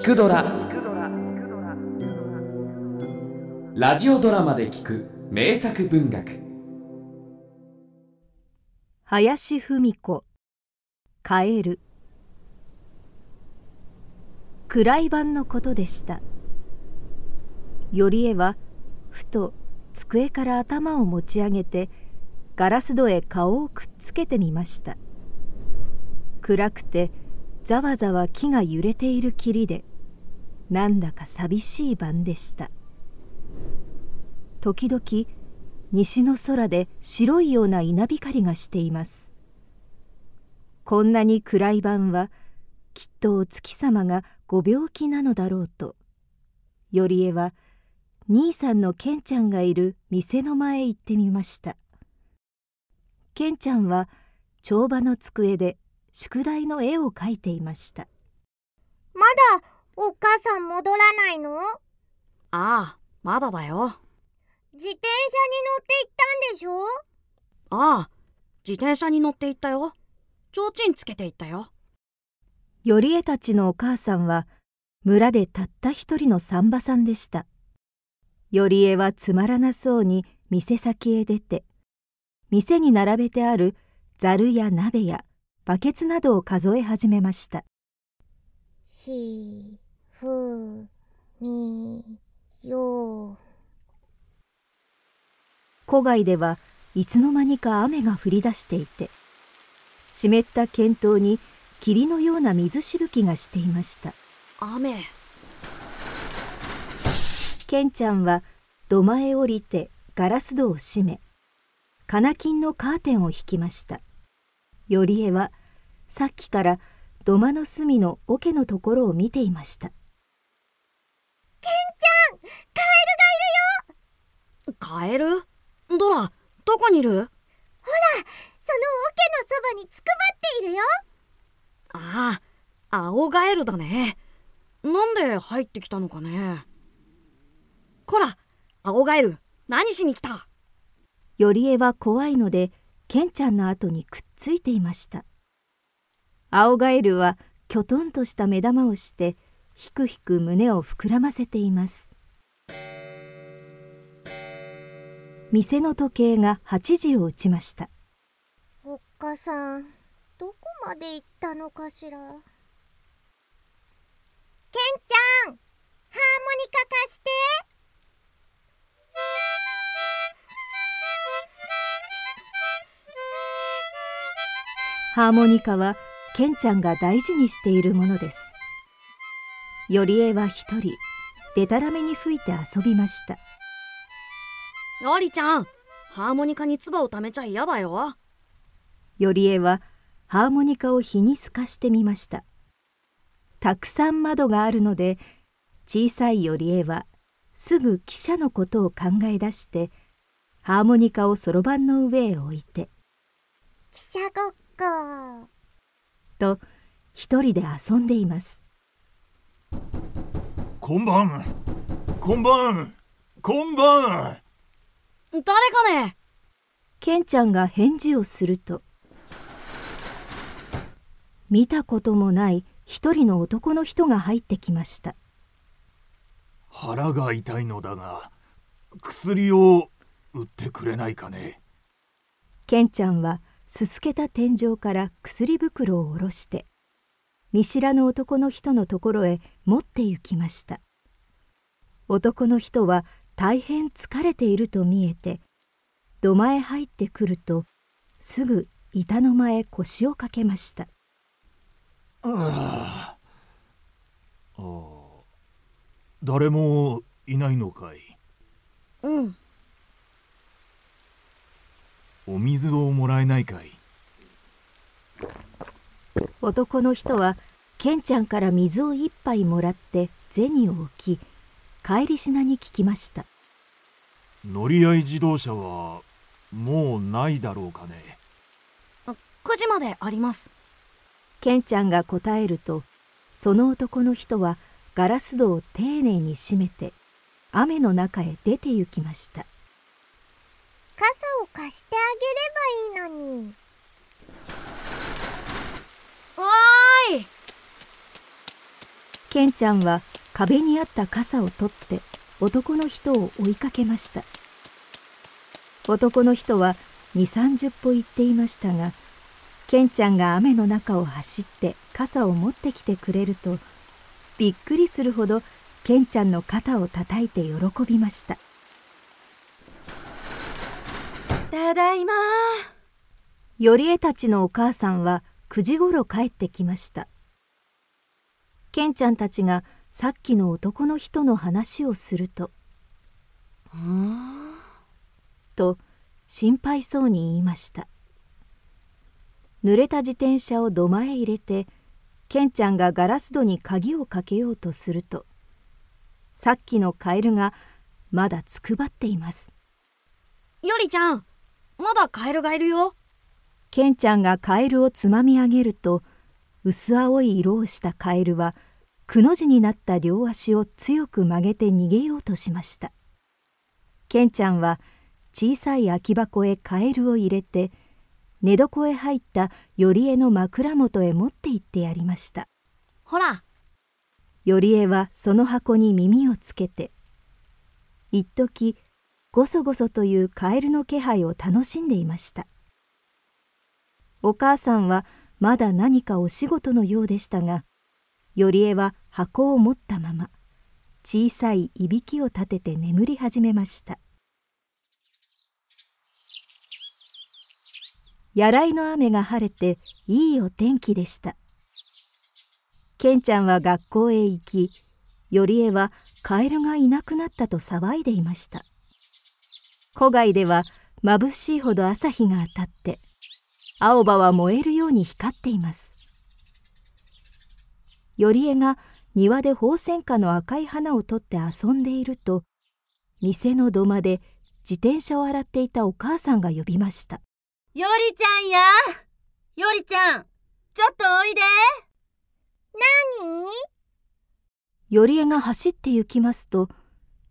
聞くドラ」ラジオドラマで聞く名作文学。林芙美子。カエル。暗い晩のことでした。頼江はふと机から頭を持ち上げてガラス戸へ顔をくっつけてみました。暗くてざわざわ木が揺れている霧でなんだか寂しい晩でした。時々西の空で白いような稲光がしています。こんなに暗い晩はきっとお月様がご病気なのだろうと。頼江は兄さんのケンちゃんがいる店の前へ行ってみました。ケンちゃんは帳場の机で宿題の絵を描いていました。まだお母さん戻らないの？ああまだだよ。自転車に乗って行ったんでしょ？ああ自転車に乗って行ったよ。提灯つけて行ったよ。頼江たちのお母さんは村でたった一人の産婆さんでした。頼江はつまらなそうに店先へ出て店に並べてあるざるや鍋やバケツなどを数え始めました。ひふみよ戸外ではいつの間にか雨が降り出していて湿った剣頭に霧のような水しぶきがしていました。雨。ケンちゃんは土間へ降りてガラス戸を閉め金金のカーテンを引きました。頼江はさっきから土間の隅の桶のところを見ていましたケンちゃんカエルカエル？ドラどこにいる？ほらその桶のそばにつくばっているよ。ああ青ガエルだね。なんで入ってきたのかね。こら青ガエル何しに来た？頼江は怖いのでケンちゃんの後にくっついていました。青ガエルはきょとんとした目玉をしてひくひく胸を膨らませています。店の時計が8時を打ちました。おっかさんどこまで行ったのかしら？ケンちゃんハーモニカ貸して。ハーモニカはケンちゃんが大事にしているものです頼江は一人でたらめに吹いて遊びました。よりちゃんハーモニカに唾をためちゃ嫌だよ。頼江はハーモニカを火に透かしてみました。たくさん窓があるので小さい頼江はすぐ汽車のことを考え出してハーモニカをそろばんの上へ置いて汽車ごっと一人で遊んでいますこんばん。こんばん。こんばん。誰かね。ケンちゃんが返事をすると。見たこともない一人の男の人が入ってきました。腹が痛いのだが薬を売ってくれないかね。ケンちゃんはすすけた天井から薬袋を下ろして見知らぬ男の人のところへ持って行きました。男の人は大変疲れていると見えて土間へ入ってくるとすぐ板の間へ腰をかけました。ああ。誰もいないのかい？うん。お水をもらえないかい？男の人はケンちゃんから水を一杯もらって銭を置き帰りしなに聞きました。乗り合い自動車はもうないだろうかね。9時まであります。ケンちゃんが答えるとその男の人はガラス戸を丁寧に閉めて雨の中へ出て行きました。傘を貸してあげればいいのにわーい。ケンちゃんは壁にあった傘を取って男の人を追いかけました。男の人は2 3 0歩行っていましたがケンちゃんが雨の中を走って傘を持ってきてくれるとびっくりするほどケンちゃんの肩を叩いて喜びました。ただいまよりえたちのお母さんは9時ごろ帰ってきました。ケンちゃんたちがさっきの男の人の話をすると「と心配そうに言いました。濡れた自転車を土間へ入れてケンちゃんがガラス戸に鍵をかけようとするとさっきのカエルがまだつくばっています。よりちゃんまだカエルがいるよ。ケンちゃんがカエルをつまみ上げると薄青い色をしたカエルはくの字になった両足を強く曲げて逃げようとしました。ケンちゃんは小さい空き箱へカエルを入れて寝床へ入ったよりえの枕元へ持って行ってやりました。ほら！よりえはその箱に耳をつけて一時ごそごそというカエルの気配を楽しんでいましたお母さんはまだ何かお仕事のようでしたがよりえは箱を持ったまま小さいいびきを立てて眠り始めました。やらいの雨が晴れていいお天気でした。ケンちゃんは学校へ行きよりえはカエルがいなくなったと騒いでいました。戸外では眩しいほど朝日が当たって青葉は燃えるように光っています。よりえが庭でホウセンカの赤い花を取って遊んでいると店の土間で自転車を洗っていたお母さんが呼びました。よりちゃんやよりちゃんちょっとおいで。何？よりえが走って行きますと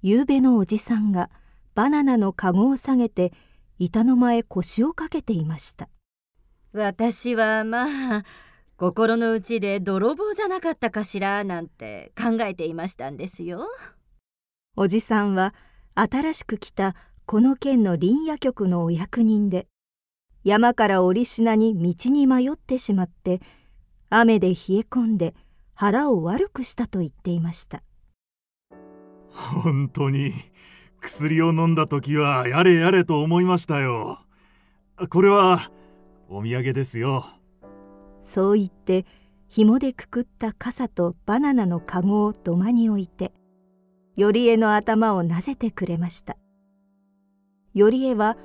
夕べのおじさんがバナナのかごを下げて板の間へ腰をかけていました私はまあ心の内で泥棒じゃなかったかしらなんて考えていましたんですよ。おじさんは新しく来たこの県の林野局のお役人で山から折り品に道に迷ってしまって雨で冷え込んで腹を悪くしたと言っていました。本当に薬を飲んだ時はやれやれと思いましたよ。これはお土産ですよ。そう言って紐でくくった傘とバナナのかごを土間に置いて頼江の頭をなぜてくれました。頼江は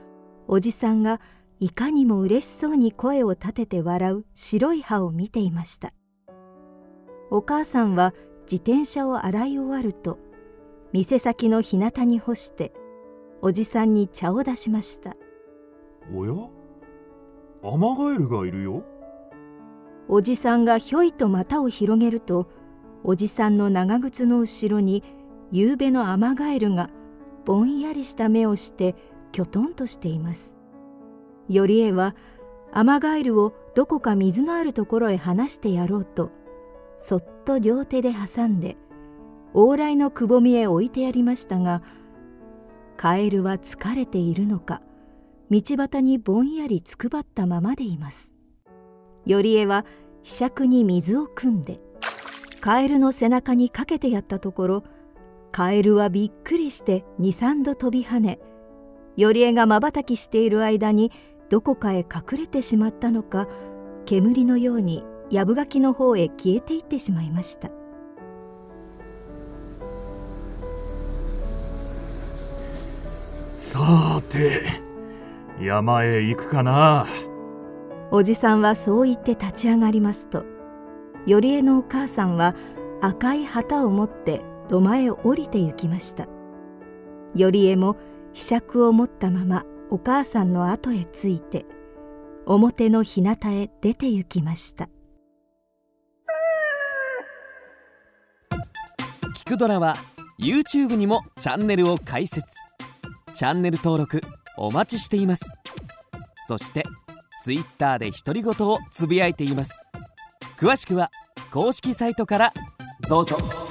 おじさんがいかにも嬉しそうに声を立てて笑う白い歯を見ていました。お母さんは自転車を洗い終わると店先の日向に干しておじさんに茶を出しました。おや？アマガエルがいるよ。おじさんがひょいと股を広げるとおじさんの長靴の後ろに夕べのアマガエルがぼんやりした目をしてきょとんとしています。頼江はアマガエルをどこか水のあるところへ離してやろうとそっと両手で挟んで往来のくぼみへ置いてやりましたがカエルは疲れているのか道端にぼんやりつくばったままでいます。頼江はひしゃくに水を汲んでカエルの背中にかけてやったところカエルはびっくりして23度飛び跳ね頼江がまばたきしている間にどこかへ隠れてしまったのか煙のようにやぶ垣の方へ消えていってしまいました。さて山へ行くかな。おじさんはそう言って立ち上がりますと頼江のお母さんは赤い旗を持って土間へ降りて行きました。頼江もひしゃくを持ったままお母さんの後へついて表の日向へ出て行きました。聞くドラは YouTube にもチャンネルを開設。チャンネル登録お待ちしています。そして Twitter で独り言をつぶやいています。詳しくは公式サイトからどうぞ。